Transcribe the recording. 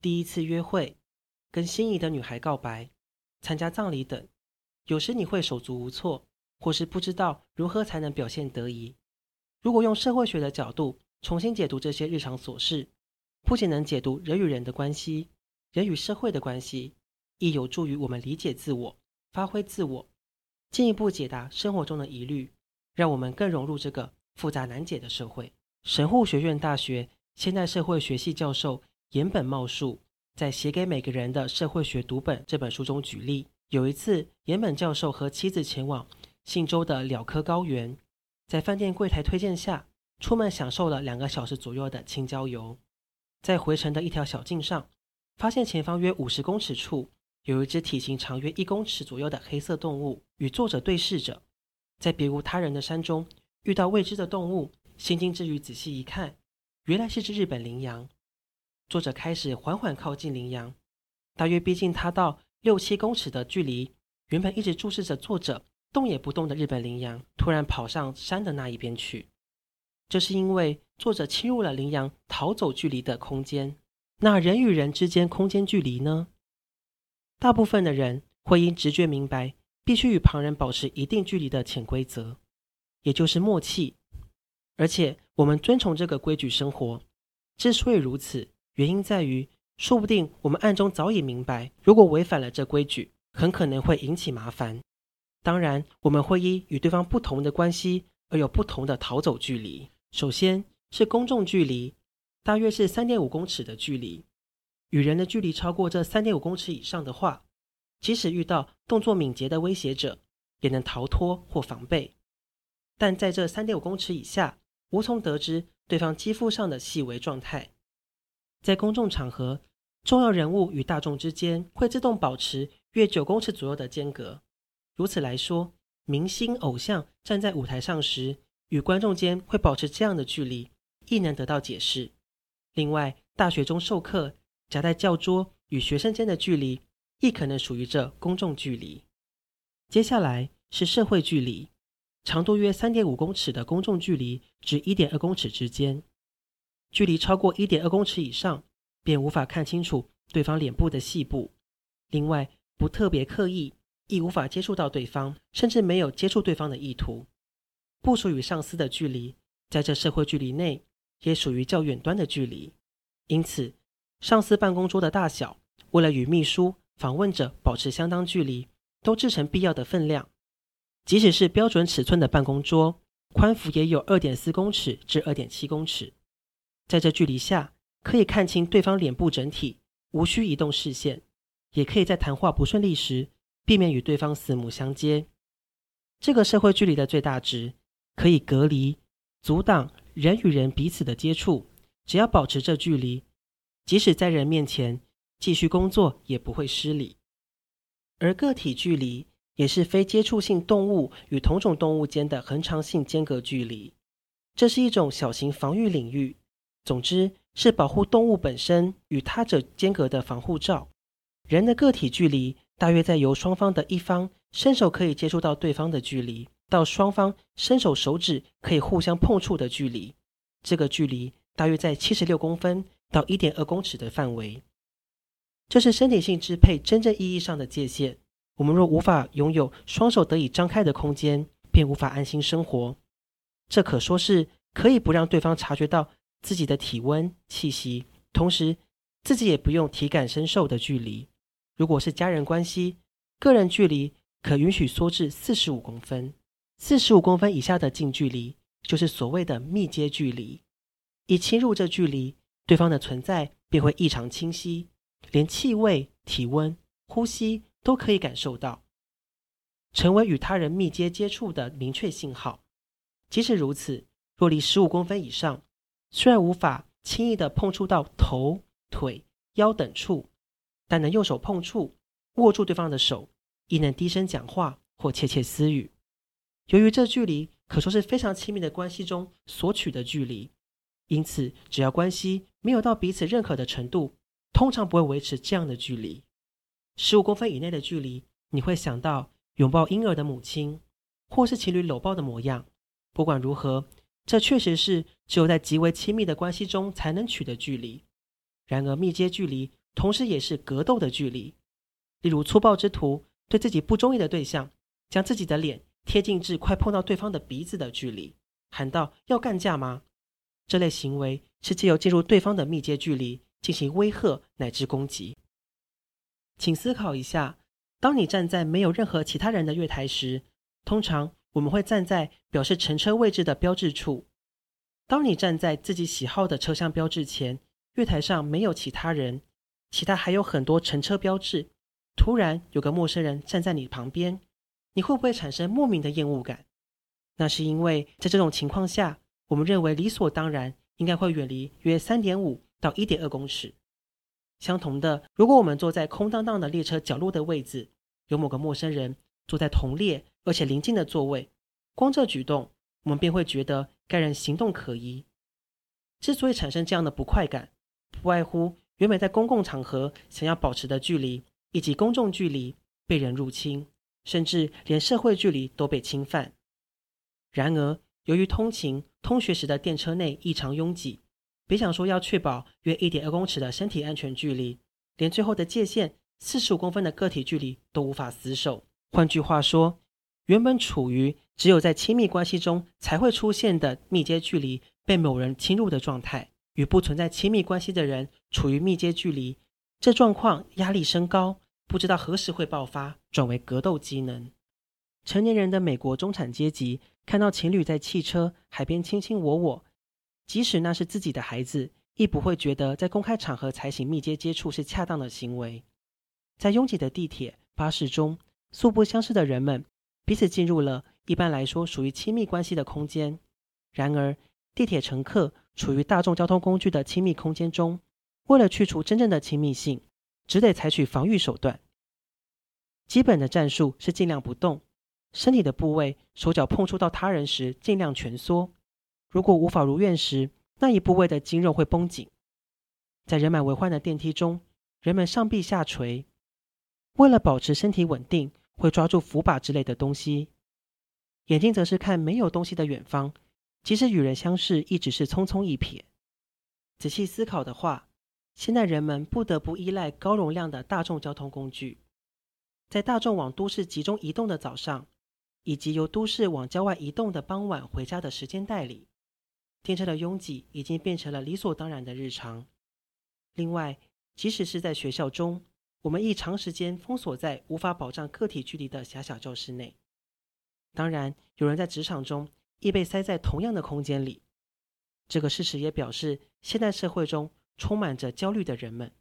第一次约会，跟心仪的女孩告白，参加葬礼等，有时你会手足无措，或是不知道如何才能表现得宜。如果用社会学的角度重新解读这些日常琐事，不仅能解读人与人的关系，人与社会的关系，亦有助于我们理解自我、发挥自我，进一步解答生活中的疑虑，让我们更融入这个复杂难解的社会。神户学院大学现代社会学系教授。岩本茂树在写给每个人的社会学读本这本书中举例，有一次，岩本教授和妻子前往信州的蓼科高原，在饭店柜台推荐下，出门享受了两个小时左右的青郊游。在回程的一条小径上，发现前方约五十公尺处有一只体型长约一公尺左右的黑色动物，与作者对视着。在别无他人的山中遇到未知的动物，心惊之余仔细一看，原来是只日本羚羊。作者开始缓缓靠近羚羊，大约逼近它到六七公尺的距离。原本一直注视着作者动也不动的日本羚羊，突然跑上山的那一边去。这是因为作者侵入了羚羊逃走距离的空间。那人与人之间空间距离呢？大部分的人会因直觉明白，必须与旁人保持一定距离的潜规则，也就是默契。而且我们遵从这个规矩生活。之所以如此，原因在于，说不定我们暗中早已明白，如果违反了这规矩，很可能会引起麻烦。当然，我们会依与对方不同的关系而有不同的逃走距离。首先是公众距离，大约是三点五公尺的距离。与人的距离超过这三点五公尺以上的话，即使遇到动作敏捷的威胁者，也能逃脱或防备。但在这三点五公尺以下，无从得知对方肌肤上的细微状态。在公众场合，重要人物与大众之间会自动保持约九公尺左右的间隔。如此来说，明星偶像站在舞台上时，与观众间会保持这样的距离，亦能得到解释。另外，大学中授课夹在教桌与学生间的距离，亦可能属于这公众距离。接下来是社会距离，长度约三点五公尺的公众距离至一点二公尺之间。距离超过一点二公尺以上，便无法看清楚对方脸部的细部。另外，不特别刻意，亦无法接触到对方，甚至没有接触对方的意图。部属与上司的距离，在这社会距离内，也属于较远端的距离。因此，上司办公桌的大小，为了与秘书、访问者保持相当距离，都制成必要的分量。即使是标准尺寸的办公桌，宽幅也有二点四公尺至二点七公尺。在这距离下，可以看清对方脸部整体，无需移动视线，也可以在谈话不顺利时，避免与对方四目相接。这个社会距离的最大值，可以隔离、阻挡人与人彼此的接触。只要保持这距离，即使在人面前继续工作，也不会失礼。而个体距离，也是非接触性动物与同种动物间的恒常性间隔距离，这是一种小型防御领域。总之，是保护动物本身与他者间隔的防护罩。人的个体距离大约在由双方的一方伸手可以接触到对方的距离，到双方伸手手指可以互相碰触的距离。这个距离大约在七十六公分到一点二公尺的范围。这是身体性支配真正意义上的界限。我们若无法拥有双手得以张开的空间，便无法安心生活。这可说是可以不让对方察觉到。自己的体温、气息，同时自己也不用体感身受的距离。如果是家人关系，个人距离可允许缩至四十五公分。四十五公分以下的近距离，就是所谓的密接距离。一侵入这距离，对方的存在便会异常清晰，连气味、体温、呼吸都可以感受到，成为与他人密接接触的明确信号。即使如此，若离十五公分以上，虽然无法轻易地碰触到头、腿、腰等处，但能用手碰触、握住对方的手，亦能低声讲话或窃窃私语。由于这距离可说是非常亲密的关系中所取的距离，因此只要关系没有到彼此认可的程度，通常不会维持这样的距离。十五公分以内的距离，你会想到拥抱婴儿的母亲，或是情侣搂抱的模样。不管如何，这确实是只有在极为亲密的关系中才能取的距离。然而，密接距离同时也是格斗的距离。例如，粗暴之徒对自己不中意的对象，将自己的脸贴近至快碰到对方的鼻子的距离，喊道：“要干架吗？”这类行为是借由进入对方的密接距离进行威吓乃至攻击。请思考一下，当你站在没有任何其他人的月台时，通常我们会站在表示乘车位置的标志处。当你站在自己喜好的车厢标志前，月台上没有其他人，其他还有很多乘车标志。突然有个陌生人站在你旁边，你会不会产生莫名的厌恶感？那是因为在这种情况下，我们认为理所当然应该会远离约三点五到一点二公尺。相同的，如果我们坐在空荡荡的列车角落的位置，有某个陌生人坐在同列而且邻近的座位，光这举动，我们便会觉得该人行动可疑。之所以产生这样的不快感，不外乎原本在公共场合想要保持的距离，以及公众距离被人入侵，甚至连社会距离都被侵犯。然而，由于通勤、通学时的电车内异常拥挤，别想说要确保约一点二公尺的身体安全距离，连最后的界限四十五公分的个体距离都无法死守。换句话说，原本处于只有在亲密关系中才会出现的密接距离被某人侵入的状态，与不存在亲密关系的人处于密接距离，这状况压力升高，不知道何时会爆发，转为格斗机能。成年人的美国中产阶级看到情侣在汽车、海边卿卿我我。即使那是自己的孩子，亦不会觉得在公开场合才行密接接触是恰当的行为。在拥挤的地铁、巴士中，素不相识的人们彼此进入了一般来说属于亲密关系的空间。然而，地铁乘客处于大众交通工具的亲密空间中，为了去除真正的亲密性，只得采取防御手段。基本的战术是尽量不动，身体的部位、手脚碰触到他人时，尽量蜷缩。如果无法如愿时，那一部位的筋肉会绷紧。在人满为患的电梯中，人们上臂下垂，为了保持身体稳定，会抓住扶把之类的东西。眼睛则是看没有东西的远方，即使与人相视，亦只是匆匆一瞥。仔细思考的话，现在人们不得不依赖高容量的大众交通工具，在大众往都市集中移动的早上，以及由都市往郊外移动的傍晚回家的时间带里。电车的拥挤已经变成了理所当然的日常。另外，即使是在学校中，我们亦长时间封锁在无法保障个体距离的狭小教室内。当然，有人在职场中亦被塞在同样的空间里。这个事实也表示，现代社会中充满着焦虑的人们。